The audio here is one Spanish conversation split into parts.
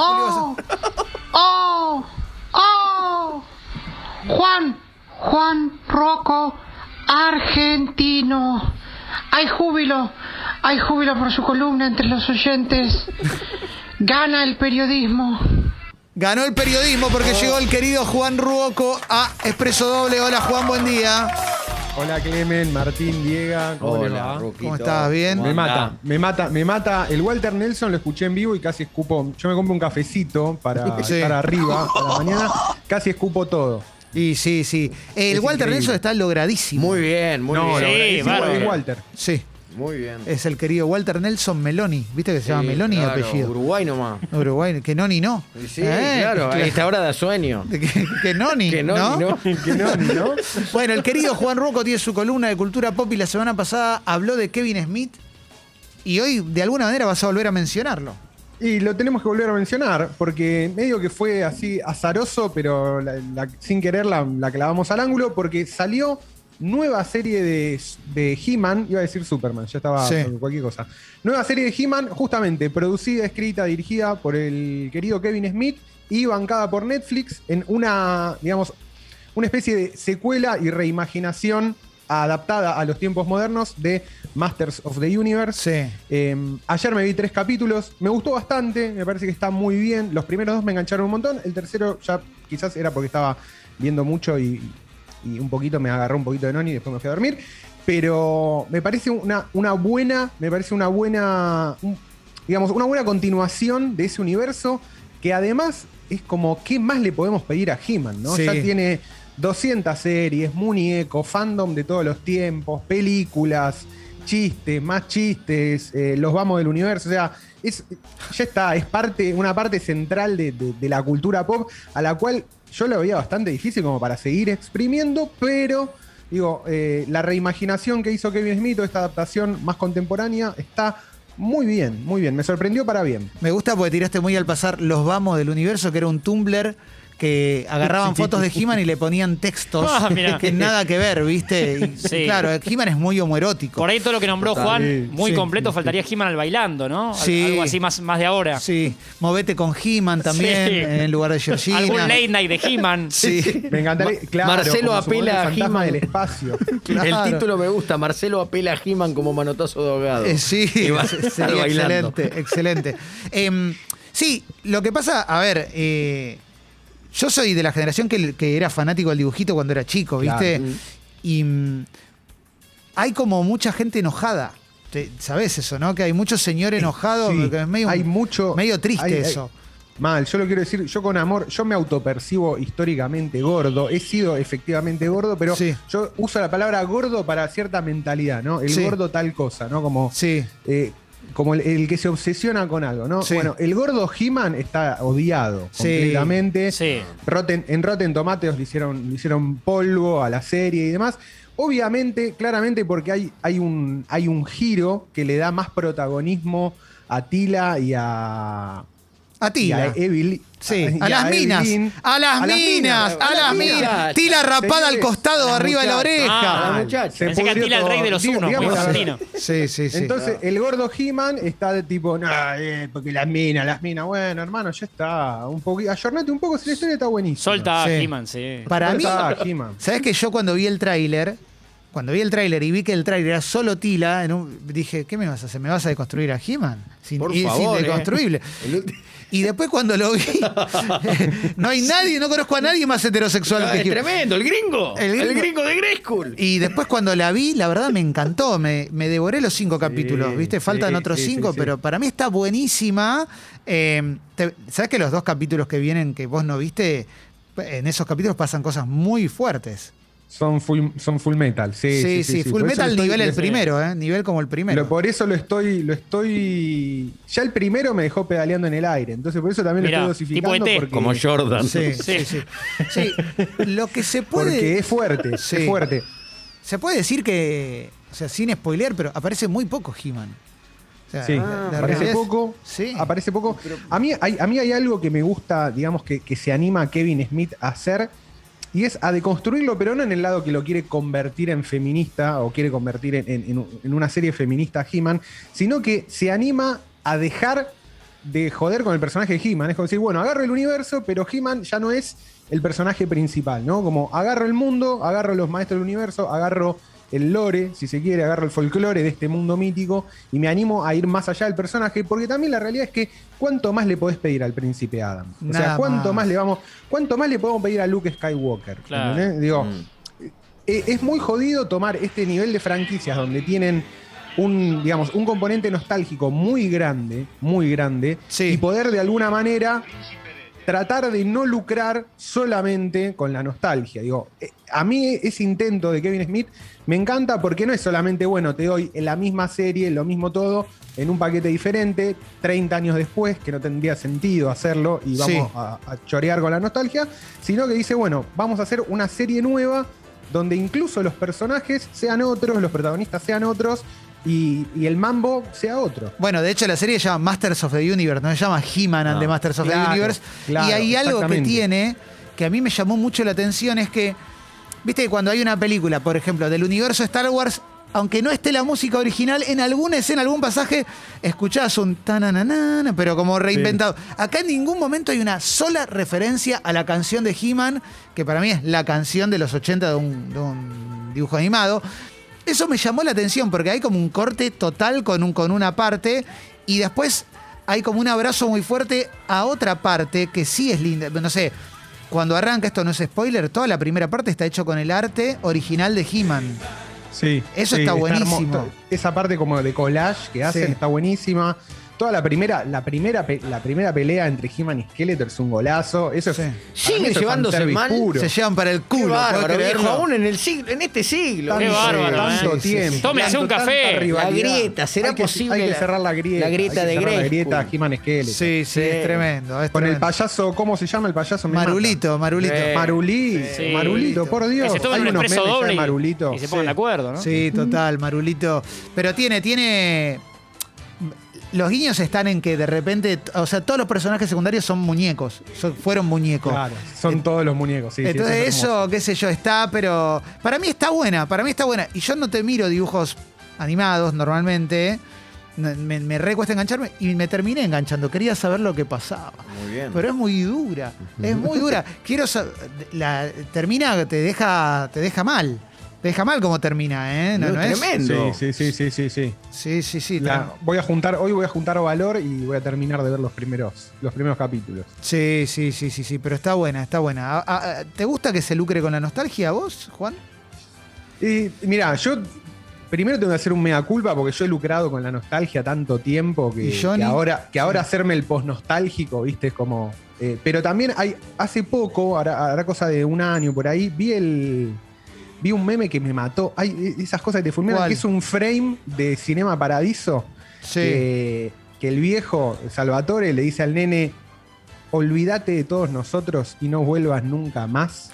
¡Oh! ¡Oh! ¡Oh! Juan, Juan Rocco, argentino. Hay júbilo, hay júbilo por su columna entre los oyentes. Gana el periodismo. Ganó el periodismo porque llegó el querido Juan Ruoco a Expreso Doble. Hola Juan, buen día. Hola Clemen, Martín, Diega, ¿cómo va? Ruquito. ¿Cómo estás? ¿Bien? Me mata, me mata, me mata. El Walter Nelson lo escuché en vivo y casi escupo. Yo me compro un cafecito para Sí. estar arriba para la mañana. Casi escupo todo. Y sí, sí. El Es Walter increíble. Nelson está logradísimo. Muy bien, muy no, bien. Sí, Walter. Sí, Muy bien. es el querido Walter Nelson Meloni. ¿Viste que se llama Meloni claro, apellido? Uruguay nomás. Uruguay, que Noni no. Sí, Eh, claro, a esta hora da sueño. Que, que Noni, Que no, ¿no? no. Que no, ¿no? Bueno, el querido Juan Ruoco tiene su columna de cultura pop y la semana pasada habló de Kevin Smith y hoy de alguna manera vas a volver a mencionarlo. Y lo tenemos que volver a mencionar, porque medio que fue así azaroso, pero la- la- sin querer la, la clavamos al ángulo, porque salió nueva serie de, de He-Man, iba a decir Superman, ya estaba Sí. cualquier cosa. Nueva serie de He-Man, justamente producida, escrita, dirigida por el querido Kevin Smith y bancada por Netflix en una, digamos, una especie de secuela y reimaginación adaptada a los tiempos modernos de Masters of the Universe. Sí. Eh, ayer me vi tres capítulos, me gustó bastante, me parece que está muy bien. Los primeros dos me engancharon un montón, el tercero ya quizás era porque estaba viendo mucho y, y un poquito me agarró un poquito de noni y después me fui a dormir. Pero me parece una, una buena, me parece una buena, un- digamos, una buena continuación de ese universo que además es como, ¿qué más le podemos pedir a He-Man? ¿no? Sí. Ya tiene 200 series, muñeco, fandom de todos los tiempos, películas, chistes, más chistes, eh, los vamos del universo, o sea, es, ya está, es parte, una parte central de, la cultura pop a la cual yo lo veía bastante difícil como para seguir exprimiendo, pero digo, eh, la reimaginación que hizo Kevin Smith esta adaptación más contemporánea está muy bien, muy bien, me sorprendió para bien. Me gusta porque tiraste muy al pasar Los Vamos del Universo, que era un Tumblr que agarraban fotos de He-Man y le ponían textos Ah, que nada que ver, ¿viste? Y, Sí. Claro, He-Man es muy homoerótico. Por ahí todo lo que nombró Total. Juan, muy sí, completo, sí, faltaría He-Man al bailando, ¿no? Sí. Algo así más, más de ahora. Sí, movete con He-Man también Sí. en lugar de Georgina. Algún late night de He-Man. Sí. Me encantaría, claro, Marcelo apela a He-Man. del espacio. Claro. El título me gusta, Marcelo apela a He-Man como manotazo de ahogado. Eh, sí, Y va a sería estar bailando. excelente, excelente. Em, sí, lo que pasa, a ver, eh, yo soy de la generación que, que era fanático del dibujito cuando era chico, ¿viste? Claro. Y mm, hay como mucha gente enojada. Te- ¿Sabés eso, no? Que hay muchos señores enojados, Sí, que es medio, hay mucho- medio triste hay- hay- eso. Mal, yo lo quiero decir, yo con amor, yo me autopercibo históricamente gordo, he sido efectivamente gordo, pero Sí. yo uso la palabra gordo para cierta mentalidad, ¿no? El Sí. gordo tal cosa, ¿no? Como, Sí, eh, como el, el que se obsesiona con algo, ¿no? Sí. Bueno, el gordo He-Man está odiado Sí. completamente. Sí. Rotten- en Rotten Tomatoes le hicieron, le hicieron polvo a la serie y demás. Obviamente, claramente porque hay, hay, un, hay un giro que le da más protagonismo a Tila y a, a y Tila. a Evil- Sí, a las minas, Evelyn. a las A las minas, a las minas. Tila rapada al costado, arriba de la oreja. Ah, muchacha. Se Pensé que pudrió Atila el todo. rey de los Digo, unos, digamos la argentino. Sí, sí, sí. Entonces, el gordo He-Man está de tipo, eh, porque las minas, las minas. Bueno, hermano, ya está. Un poquito, ayornate un poco si la historia está buenísima. Solta Sí. a He-Man, sí. Para mí, Solta a He-Man. ¿sabes que yo cuando vi el tráiler, cuando vi el tráiler y vi que el tráiler era solo Tila, en un- dije, ¿qué me vas a hacer? ¿Me vas a deconstruir a He-Man? Sin, Por favor, sin eh. deconstruible. Y después cuando lo vi, no hay nadie, no conozco a nadie más heterosexual que es He-Man. tremendo, el gringo. El El gringo. de Grayskull. Y después cuando la vi, la verdad me encantó, me, me devoré los cinco capítulos, ¿viste? Faltan sí, otros sí, sí, cinco, sí. pero para mí está buenísima. Eh, te- ¿Sabes que los dos capítulos que vienen que vos no viste, en esos capítulos pasan cosas muy fuertes? Son full, son full metal, sí. Sí, sí, Full Por Metal estoy- nivel el primero, ¿eh? Nivel como el primero. lo- por eso lo estoy, lo estoy. Ya el primero me dejó pedaleando en el aire. Entonces, por eso también Mirá, lo estoy dosificando. tipo ET. porque, Como Jordan. Sí, sí, sí. Sí, lo que se puede... porque es fuerte, Sí. es fuerte. Se puede decir que, o sea, sin spoilear, pero aparece muy poco He-Man. O sea, Sí, la- la aparece es- poco. Sí. Aparece poco. A mí, hay, a mí hay algo que me gusta, digamos, que, que se anima a Kevin Smith a hacer. Y es a deconstruirlo, pero no en el lado que lo quiere convertir en feminista o quiere convertir en, en- una serie feminista He-Man, sino que se anima a dejar de joder con el personaje de He-Man. Es como decir, bueno, agarro el universo, pero He-Man ya no es el personaje principal, ¿no? Como agarro el mundo, agarro los maestros del universo, agarro el lore, si se quiere, agarro el folclore de este mundo mítico y me animo a ir más allá del personaje, porque también la realidad es que cuánto más le podés pedir al príncipe Adam. O sea, cuánto más. más le vamos, cuánto más le podemos pedir a Luke Skywalker. Digo, Mm. eh, es muy jodido tomar este nivel de franquicias donde tienen un, digamos, un componente nostálgico muy grande, muy grande, Sí. y poder de alguna manera tratar de no lucrar solamente con la nostalgia. Digo, eh, a mí ese intento de Kevin Smith me encanta porque no es solamente, bueno, te doy la misma serie, lo mismo todo, en un paquete diferente, 30 años después, que no tendría sentido hacerlo y vamos Sí. a, a chorear con la nostalgia, sino que dice, bueno, vamos a hacer una serie nueva donde incluso los personajes sean otros, los protagonistas sean otros y, y el mambo sea otro. Bueno, de hecho la serie se llama Masters of the Universe, no se llama He-Man and No. the Masters of the Universe. claro, y hay algo que tiene que a mí me llamó mucho la atención, es que, viste, que cuando hay una película, por ejemplo, del universo Star Wars, aunque no esté la música original, en alguna escena, algún pasaje, escuchás un tananana, pero como reinventado. Acá en ningún momento hay una sola referencia a la canción de He-Man, que para mí es la canción de los 80 de un, de un dibujo animado. Eso me llamó la atención porque hay como un corte total con, un, con una parte y después hay como un abrazo muy fuerte a otra parte que sí es linda. No sé, cuando arranca, esto no es spoiler, toda la primera parte está hecho con el arte original de He-Man. Sí. Eso está buenísimo. Esa parte como de collage que hacen Sí. está buenísima. Toda la primera, la primera, pe- la primera pelea entre He-Man y Skeletor es un golazo. Eso Sí. es. para Siguen mí eso es llevándose fanservice mal. Puro. Se llevan para el Qué culo. ¿podés bárbaro, creerlo? viejo, aún en, el siglo, en este siglo. Qué Tanto- bárbaro, tanto ¿eh? tiempo. Tome, hace un tanto- café. tanta La grieta, ¿será Hay que- posible Hay que la- cerrar la grieta. la grieta hay que de cerrar La Grayskull? grieta He-Man Skeletor. Sí, sí, Sí. es tremendo. es Con el tremendo. payaso, ¿cómo se llama el payaso? Me mata. Marulito, Marulito. Marulí, Sí. Marulito, por Dios. Que se tomen Hay un unos expreso memes ya de doble y- Marulito. y se pongan Sí. de acuerdo, ¿no? Sí, total, Marulito. Pero tiene, tiene. Los guiños están en que de repente, o sea, todos los personajes secundarios son muñecos, son- fueron muñecos. Claro, son todos los muñecos. sí, Entonces eso, qué sé yo, está, pero para mí está buena, para mí está buena. Y yo no te miro dibujos animados normalmente, no- me, me re cuesta engancharme y me terminé enganchando, quería saber lo que pasaba. Muy bien. Pero es muy dura, es muy dura. Quiero saber, la, termina, te deja, te deja mal. Te deja mal como termina, ¿eh? No, No, no es- tremendo. Sí, sí, sí, sí, sí, sí. Sí, sí, sí. La- voy a juntar, hoy voy a juntar valor y voy a terminar de ver los primeros, los primeros capítulos. Sí, sí, sí, sí, sí, pero está buena, está buena. ¿Te gusta que se lucre con la nostalgia vos, Juan? Y mira, yo primero tengo que hacer un mea culpa porque yo he lucrado con la nostalgia tanto tiempo que, ¿Y Johnny? que ahora, que ahora hacerme el post-nostálgico, viste, es como. eh, pero también hay, hace poco, hará cosa de un año por ahí, vi el. Vi un meme que me mató. Hay esas cosas que te fulminan, que es un frame de Cinema Paradiso. Sí. que, que el viejo Salvatore le dice al nene, olvídate de todos nosotros y no vuelvas nunca más.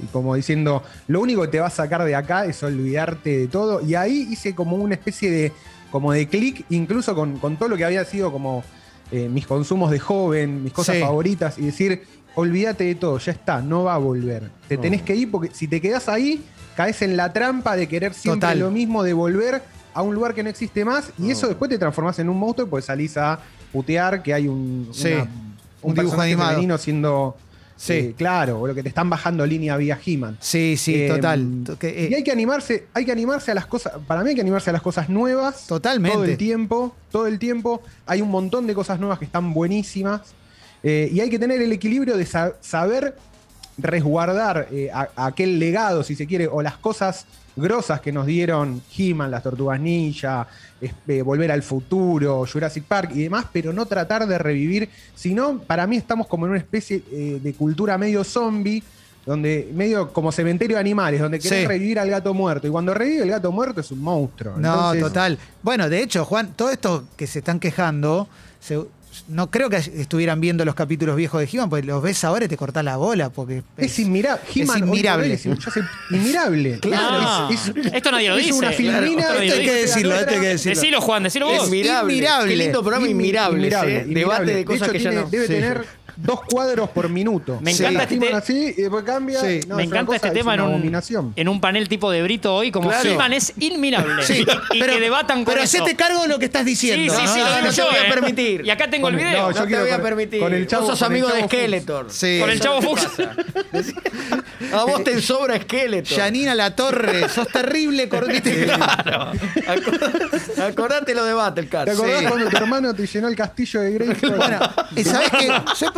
Y como diciendo, lo único que te va a sacar de acá es olvidarte de todo. Y ahí hice como una especie de, como de clic, incluso con, con todo lo que había sido como eh, mis consumos de joven, mis cosas Sí. favoritas, y decir, olvídate de todo, ya está, no va a volver. Te No. tenés que ir porque si te quedás ahí, caes en la trampa de querer siempre Total. lo mismo, de volver a un lugar que no existe más, y eso después te transformás en un monstruo, pues salís a putear que hay un, Sí, una- un un, dibujo animado. femenino siendo Sí. eh, claro, o lo que te están bajando línea vía He-Man. Sí, sí, Eh, total. Eh, Y hay que animarse, hay que animarse a las cosas, para mí hay que animarse a las cosas nuevas. Totalmente. Todo el tiempo, todo el tiempo. Hay un montón de cosas nuevas que están buenísimas. Eh, y hay que tener el equilibrio de sa- saber resguardar eh, a- aquel legado, si se quiere, o las cosas grosas que nos dieron He-Man, las Tortugas Ninja, eh, Volver al Futuro, Jurassic Park y demás, pero no tratar de revivir, sino para mí estamos como en una especie eh, de cultura medio zombie, donde medio como cementerio de animales, donde querés Sí. revivir al gato muerto, y cuando revive el gato muerto es un monstruo. no, Entonces, total. Bueno, de hecho, Juan, todo esto que se están quejando, se- no creo que estuvieran viendo los capítulos viejos de He-Man, porque los ves ahora y te cortás la bola, porque Es inmirable. Hoy inmirable. es- ya se- inmirable. Claro. Es- es- Esto nadie lo es dice. una Claro, filmina. esto hay que decirlo, esto hay que decirlo. Decilo, Juan, decilo vos. Es Inmirable. inmirable. Qué lindo programa Inmi- inmirable. inmirable, ¿eh? inmirable. Debate de cosas hecho, que ya no. Debe Sí. tener dos cuadros por minuto. Me Sí. encanta este Filman te- así y después cambia. Sí. No, Me es encanta cosa- este es tema en una un, en un panel tipo de Brito hoy, como Claro. Es inmirable. Sí, y, y que debatan con pero eso. hacete cargo de lo que estás Sí, diciendo. sí, sí, ¿no? lo no, no te yo, voy a eh. permitir. Y acá tengo el Con- video. no, No yo te quiero voy a con- permitir. con el chavo- Vos sos el amigo de. Skeletor. Sí. Con el Chavo ¿Qué Fuchs. A vos te sobra Skeletor. Janina La Torre, sos terrible, cortiste. Claro. Acor- Acordate lo de Battlecat. ¿Te acordás Sí. cuando tu hermano te llenó el castillo de Grayskull? Bueno, ¿y ¿sabes qué?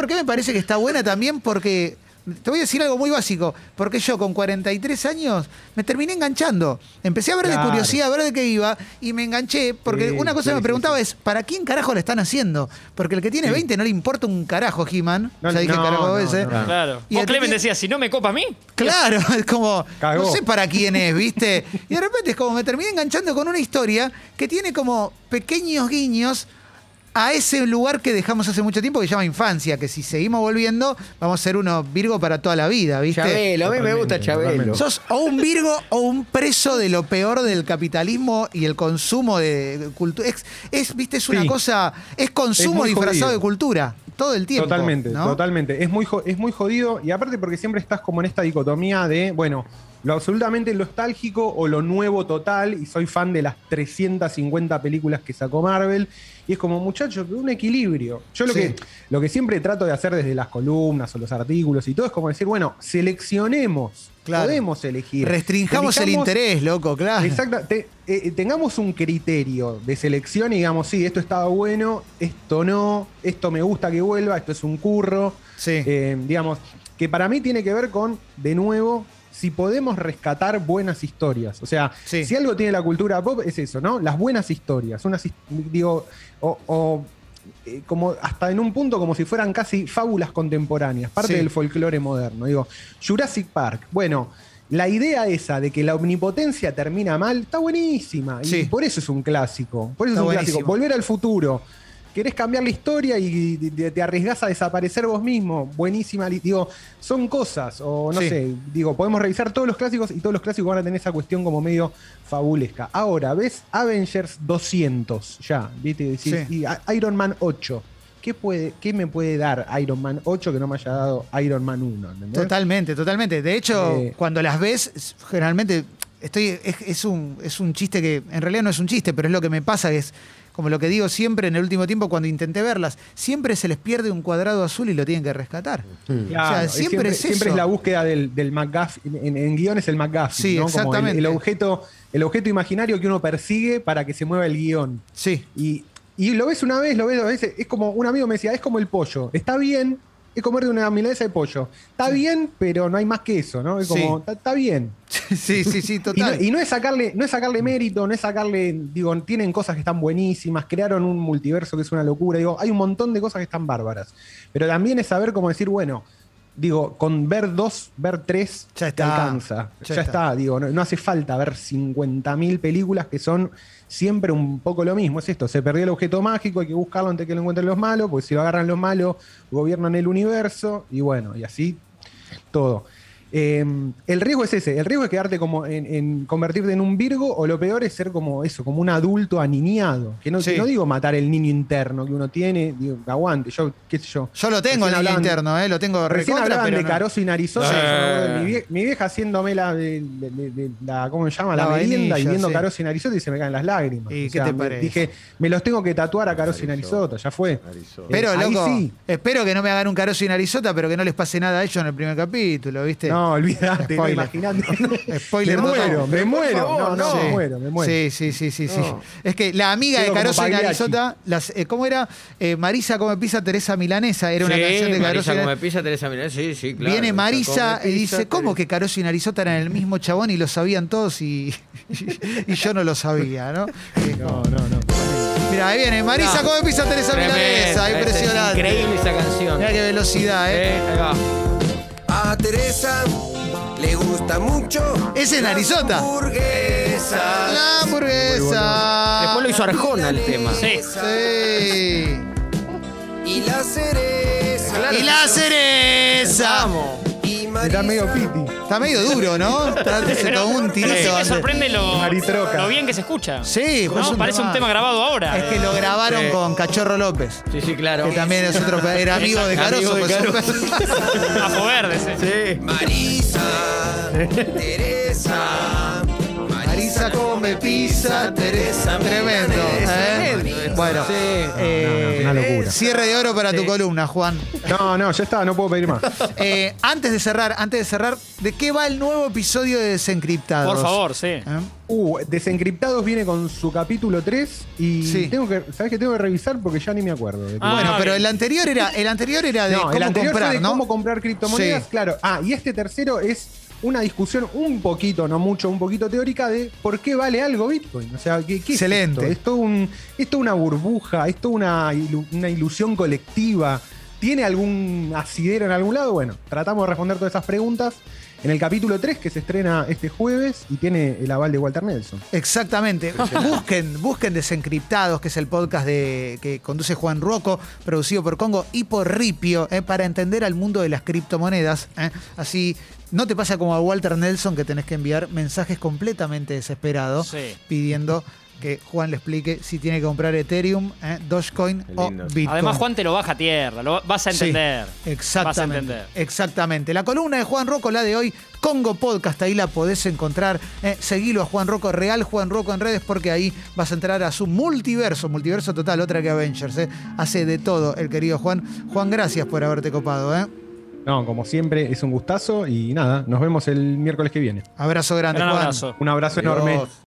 ¿Sabes por qué me parece que está buena también? Porque te voy a decir algo muy básico. Porque yo con 43 años me terminé enganchando. Empecé a ver de curiosidad, a ver de qué iba y me enganché. Porque Sí, una cosa sí, que me preguntaba sí. es: ¿para quién carajo le están haciendo? Porque el que tiene Sí. 20 no le importa un carajo, He-Man. No, ya dije no, carajo no, veces. no. Claro. Y que Clemen, tiene- decías, si no me copa a mí. Claro, es como, Cagó. no sé para quién es, ¿viste? Y de repente es como me terminé enganchando con una historia que tiene como pequeños guiños a ese lugar que dejamos hace mucho tiempo que se llama infancia, que si seguimos volviendo vamos a ser unos Virgo para toda la vida, ¿viste? Chabelo, a mí me gusta Chabelo. Sos o un Virgo o un preso de lo peor del capitalismo y el consumo de cultura. Es, es, viste, es una Sí. cosa, es consumo muy disfrazado jodido. de cultura, todo el tiempo. Totalmente, ¿no? totalmente. Es muy, es muy jodido y aparte porque siempre estás como en esta dicotomía de, bueno, lo absolutamente nostálgico o lo nuevo total y soy fan de las 350 películas que sacó Marvel y es como, muchachos, un equilibrio. Yo lo, Sí. que, lo que siempre trato de hacer desde las columnas o los artículos y todo es como decir, bueno, seleccionemos, Claro. podemos elegir. Restringamos el interés, loco, claro. Exacto. te- eh, tengamos un criterio de selección y digamos, sí, esto estaba bueno, esto no, esto me gusta que vuelva, esto es un curro. Sí. Eh, digamos, que para mí tiene que ver con, de nuevo, si podemos rescatar buenas historias. O sea, Sí. si algo tiene la cultura pop, es eso, ¿no? Las buenas historias. Unas, digo, o, o, eh, como hasta en un punto como si fueran casi fábulas contemporáneas, parte Sí. del folclore moderno. Digo, Jurassic Park, bueno. La idea esa de que la omnipotencia termina mal está buenísima. Y por eso es un clásico. Por eso Está es un buenísimo. clásico. Volver al futuro. Querés cambiar la historia y te, te arriesgás a desaparecer vos mismo. Buenísima. Digo, son cosas. O no Sí. sé, digo, podemos revisar todos los clásicos y todos los clásicos van a tener esa cuestión como medio fabulesca. Ahora, ves Avengers 200 ya. ¿viste? Decís, Sí. Y Iron Man 8. ¿Qué, puede, ¿Qué me puede dar Iron Man 8 que no me haya dado Iron Man 1? ¿entendés? Totalmente, totalmente. De hecho, Eh. cuando las ves, es- generalmente estoy es, es un, es un chiste que en realidad no es un chiste, pero es lo que me pasa, que es como lo que digo siempre en el último tiempo cuando intenté verlas, siempre se les pierde un cuadrado azul y lo tienen que rescatar. Claro, O sea, siempre es siempre es la búsqueda del, del McGuffin. En, en guion es el McGuffin. Sí, ¿no? Como el- exactamente. el, objeto, el objeto imaginario que uno persigue para que se mueva el guion. Sí, Y, y lo ves una vez, lo ves dos veces. Es como un amigo me decía, es como el pollo. Está bien, es comer de una milanesa de pollo. Está bien, pero no hay más que eso, ¿no? Es como, Sí. está, está bien. sí, sí, sí, Y no, total. y no es sacarle, no es sacarle mérito, no es sacarle, digo, tienen cosas que están buenísimas, crearon un multiverso que es una locura. Digo, hay un montón de cosas que están bárbaras. Pero también es saber cómo decir, bueno, digo, con ver dos, ver tres, Ya te alcanza. Ya Ya, está. está. digo, no, no hace falta ver 50.000 películas que son siempre un poco lo mismo. Es esto, se perdió el objeto mágico, hay que buscarlo antes que lo encuentren los malos, porque si lo agarran los malos, gobiernan el universo, y bueno, y así todo. Eh, el riesgo es ese, el riesgo es quedarte como en, en convertirte en un Virgo, o lo peor es ser como eso, como un adulto aniñado. Que no, Sí. que no digo matar el niño interno que uno tiene, digo, aguante, yo, qué sé yo. Yo lo tengo en Recién el hablaban- interno, ¿eh? lo tengo Recién recontra, hablaban pero de no. Carozo y Narizota. Sí. yo mi, vie- mi vieja haciéndome la, de- de- de- de- la- ¿cómo se llama? La, La merienda vainilla, y viendo sí. Carozo y Narizota y se me caen las lágrimas. ¿Y O qué sea, te me- parece? Dije, me los tengo que tatuar a Carozo y Narizota, ya fue. Pero, Eh, ahí loco, sí. espero que no me hagan un carozo y narizota, pero que no les pase nada a ellos en el primer capítulo, ¿viste? No, olvídate, no, imagínate. Spoiler me muero, me muero. favor, no, no, Sí. me muero, me muero. Sí, sí, sí, sí, sí. No. Es que la amiga Quedo de Caroso y. Narizota, las, eh, ¿cómo era? Eh, Marisa come pizza, Teresa Milanesa, era una Sí, canción de Caroso Marisa come pizza, Teresa Milán. Sí, sí, claro. Viene Marisa y pizza, dice, ¿cómo que Caroso y Narizota eran el mismo chabón y lo sabían todos y, y yo no lo sabía, ¿no? No, no, no. Mira, ahí viene, Marisa No. come pizza, Teresa Tremendo, Milanesa, es impresionante. Increíble esa canción. Mira qué velocidad, ¿eh? Eh, ahí va. A Teresa le gusta mucho. Ese es Narizota. Hamburguesas. La hamburguesa. Después lo hizo Arjona el tema. Sí. Sí. Y la cereza. Y la cereza. Vamos. Está medio piti. Está medio duro, ¿no? Está- se Pero- tomó un tirito. sí me antes. sorprende lo, Maritroca. lo bien que se escucha. Sí, pues ¿no? un Parece un tema grabado ahora. Es que lo grabaron Sí. con Cachorro López. Sí, sí, claro. Que también es otro. Era amigo de Amigo Caroso. de pues, Caroso. Ajo verde, sí. Sí. Marisa, Teresa, Marisa come pizza, Teresa. Tremendo. ¿eh? Bueno, Sí. eh, No, no, una locura. cierre de oro para tu columna, Juan. No, no, ya está, no puedo pedir más. Eh, antes de cerrar, antes de cerrar, ¿de qué va el nuevo episodio de Desencriptados? Por favor, sí. ¿Eh? Uh, Desencriptados viene con su capítulo 3 y Sí. tengo que, ¿sabes qué tengo que revisar? Porque ya ni me acuerdo. de qué- Ah, bueno, pero el anterior era, el anterior era de no, cómo el anterior comprar, fue de ¿no? cómo comprar criptomonedas, Sí. claro. Ah, y este tercero es una discusión un poquito, no mucho, un poquito teórica de por qué vale algo Bitcoin. O sea, ¿qué, qué es Excelente. esto? Es todo un- es toda una burbuja, es toda una, ilu- una ilusión colectiva. ¿Tiene algún asidero en algún lado? Bueno, tratamos de responder todas esas preguntas en el capítulo 3 que se estrena este jueves y tiene el aval de Walter Nelson. Exactamente. busquen, busquen Desencriptados, que es el podcast de, que conduce Juan Rocco, producido por Congo y por Ripio, eh, para entender al mundo de las criptomonedas. eh. Así no te pasa como a Walter Nelson, que tenés que enviar mensajes completamente desesperados Sí. pidiendo que Juan le explique si tiene que comprar Ethereum, eh, Dogecoin o. Bitcoin. Además, Juan te lo baja a tierra, lo vas a Sí, entender. exactamente. Vas a entender. Exactamente. La columna de Juan Rocco, la de hoy, Congo Podcast, ahí la podés encontrar. Eh, seguilo a Juan Rocco, real Juan Rocco en redes, porque ahí vas a entrar a su multiverso, multiverso total, otra que Avengers. eh. Hace de todo el querido Juan. Juan, gracias por haberte copado. ¿eh? No, como siempre, es un gustazo y nada, nos vemos el miércoles que viene. Abrazo grande, Gran Juan. abrazo. Un abrazo Adiós. enorme.